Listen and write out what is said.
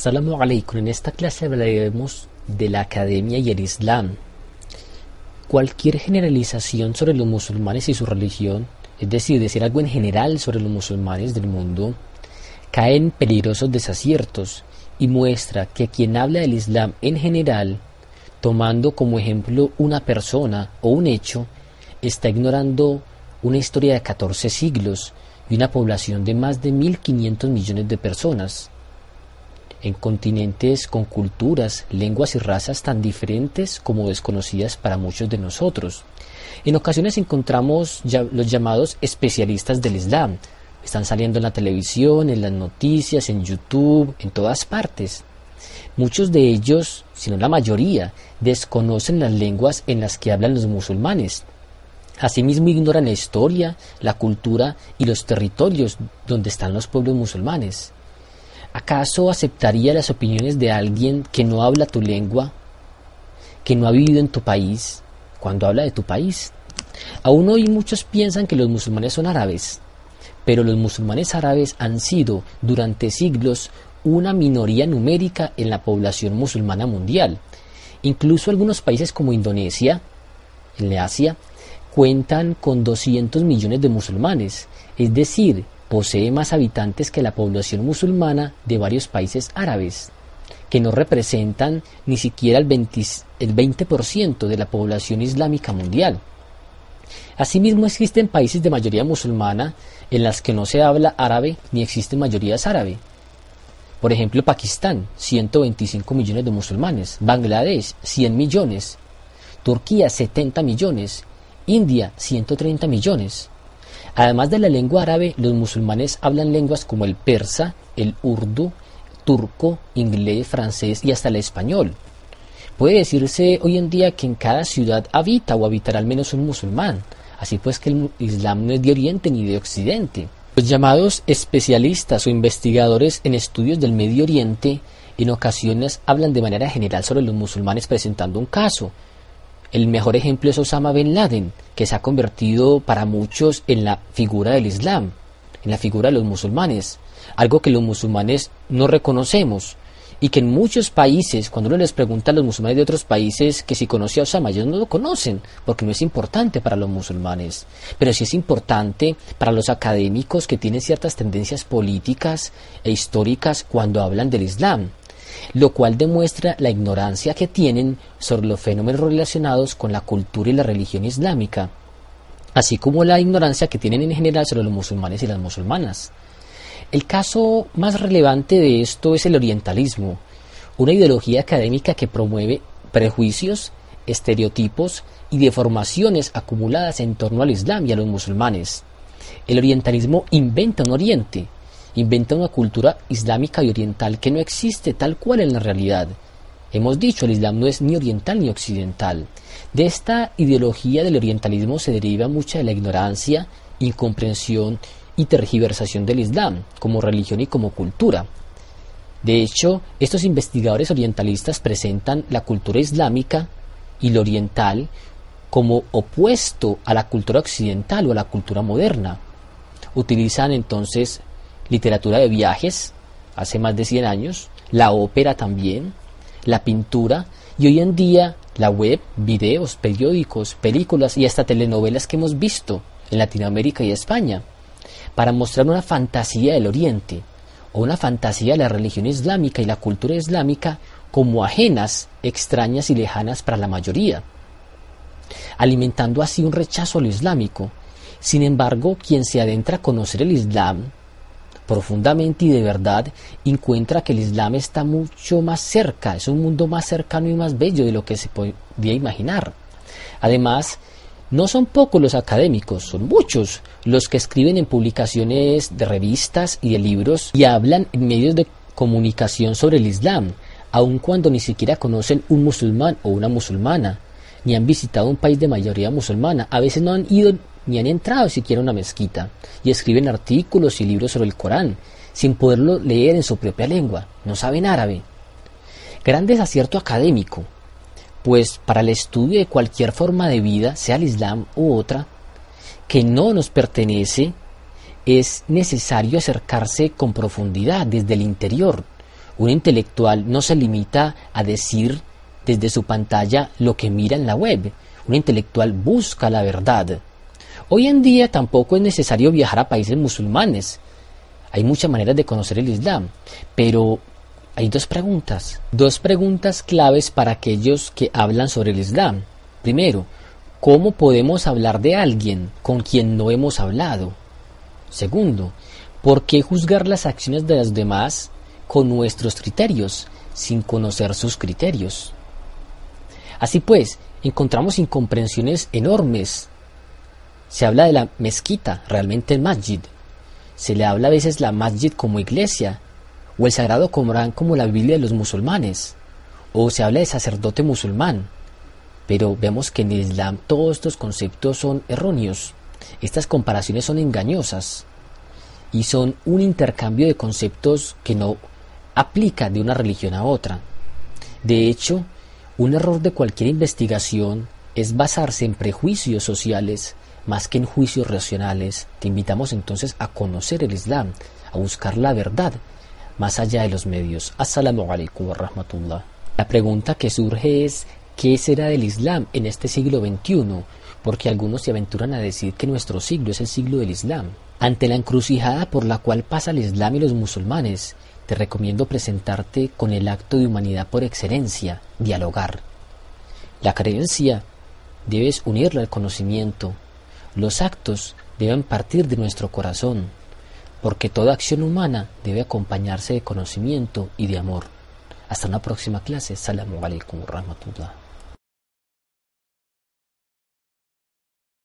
Assalamu alaikum. En esta clase hablaremos de la academia y el Islam. Cualquier generalización sobre los musulmanes y su religión, es decir, decir algo en general sobre los musulmanes del mundo, cae en peligrosos desaciertos y muestra que quien habla del Islam en general, tomando como ejemplo una persona o un hecho, está ignorando una historia de 14 siglos y una población de más de 1.500 millones de personas en continentes con culturas, lenguas y razas tan diferentes como desconocidas para muchos de nosotros. En ocasiones encontramos los llamados especialistas del Islam. Están saliendo en la televisión, en las noticias, en YouTube, en todas partes. Muchos de ellos, si no la mayoría, desconocen las lenguas en las que hablan los musulmanes. Asimismo ignoran la historia, la cultura y los territorios donde están los pueblos musulmanes. ¿Acaso aceptaría las opiniones de alguien que no habla tu lengua, que no ha vivido en tu país, cuando habla de tu país? Aún hoy muchos piensan que los musulmanes son árabes, pero los musulmanes árabes han sido durante siglos una minoría numérica en la población musulmana mundial. Incluso algunos países como Indonesia, en Asia, cuentan con 200 millones de musulmanes, es decir, posee más habitantes que la población musulmana de varios países árabes, que no representan ni siquiera el 20%, de la población islámica mundial. Asimismo existen países de mayoría musulmana en las que no se habla árabe ni existen mayorías árabe. Por ejemplo, Pakistán, 125 millones de musulmanes, Bangladesh, 100 millones, Turquía, 70 millones, India, 130 millones. Además de la lengua árabe, los musulmanes hablan lenguas como el persa, el urdu, turco, inglés, francés y hasta el español. Puede decirse hoy en día que en cada ciudad habita o habitará al menos un musulmán, así pues que el Islam no es de Oriente ni de Occidente. Los llamados especialistas o investigadores en estudios del Medio Oriente en ocasiones hablan de manera general sobre los musulmanes presentando un caso, el mejor ejemplo es Osama Bin Laden, que se ha convertido para muchos en la figura del Islam, en la figura de los musulmanes, algo que los musulmanes no reconocemos y que en muchos países, cuando uno les pregunta a los musulmanes de otros países que si conoce a Osama, ellos no lo conocen, porque no es importante para los musulmanes, pero sí es importante para los académicos que tienen ciertas tendencias políticas e históricas cuando hablan del Islam lo cual demuestra la ignorancia que tienen sobre los fenómenos relacionados con la cultura y la religión islámica, así como la ignorancia que tienen en general sobre los musulmanes y las musulmanas. El caso más relevante de esto es el orientalismo, una ideología académica que promueve prejuicios, estereotipos y deformaciones acumuladas en torno al Islam y a los musulmanes. El orientalismo inventa un oriente, inventa una cultura islámica y oriental que no existe tal cual en la realidad. Hemos dicho, el Islam no es ni oriental ni occidental. De esta ideología del orientalismo se deriva mucha de la ignorancia, incomprensión y tergiversación del Islam como religión y como cultura. De hecho, estos investigadores orientalistas presentan la cultura islámica y lo oriental como opuesto a la cultura occidental o a la cultura moderna. Utilizan entonces literatura de viajes, hace más de 100 años, la ópera también, la pintura y hoy en día la web, videos, periódicos, películas y hasta telenovelas que hemos visto en Latinoamérica y España, para mostrar una fantasía del Oriente o una fantasía de la religión islámica y la cultura islámica como ajenas, extrañas y lejanas para la mayoría, alimentando así un rechazo a lo islámico. Sin embargo, quien se adentra a conocer el Islam profundamente y de verdad encuentra que el Islam está mucho más cerca, es un mundo más cercano y más bello de lo que se podía imaginar. Además, no son pocos los académicos, son muchos los que escriben en publicaciones de revistas y de libros y hablan en medios de comunicación sobre el Islam, aun cuando ni siquiera conocen un musulmán o una musulmana, ni han visitado un país de mayoría musulmana, a veces no han ido ni han entrado siquiera una mezquita, y escriben artículos y libros sobre el Corán, sin poderlo leer en su propia lengua, no saben árabe. Gran desacierto académico, pues para el estudio de cualquier forma de vida, sea el Islam u otra, que no nos pertenece, es necesario acercarse con profundidad desde el interior, Un intelectual no se limita a decir desde su pantalla lo que mira en la web. Un intelectual busca la verdad. Hoy en día tampoco es necesario viajar a países musulmanes. Hay muchas maneras de conocer el Islam, pero hay dos preguntas, dos preguntas claves para aquellos que hablan sobre el Islam. Primero, ¿cómo podemos hablar de alguien con quien no hemos hablado? Segundo, ¿por qué juzgar las acciones de los demás con nuestros criterios sin conocer sus criterios? Así pues, encontramos incomprensiones enormes. Se habla de la mezquita, realmente el masjid. Se le habla a veces la masjid como iglesia, o el sagrado Corán como la Biblia de los musulmanes, o se habla de sacerdote musulmán. Pero vemos que en Islam todos estos conceptos son erróneos. Estas comparaciones son engañosas y son un intercambio de conceptos que no aplica de una religión a otra. De hecho, un error de cualquier investigación es basarse en prejuicios sociales más que en juicios racionales. Te invitamos entonces a conocer el Islam, a buscar la verdad más allá de los medios. Assalamu alaikum wa rahmatullah. La pregunta que surge es ¿qué será del Islam en este siglo XXI? Porque algunos se aventuran a decir que nuestro siglo es el siglo del Islam. Ante la encrucijada por la cual pasa el Islam y los musulmanes, te recomiendo presentarte con el acto de humanidad por excelencia, dialogar. La creencia debes unirla al conocimiento. Los actos deben partir de nuestro corazón porque toda acción humana debe acompañarse de conocimiento y de amor. Hasta una próxima clase. Salamu alaikum rahmatullah.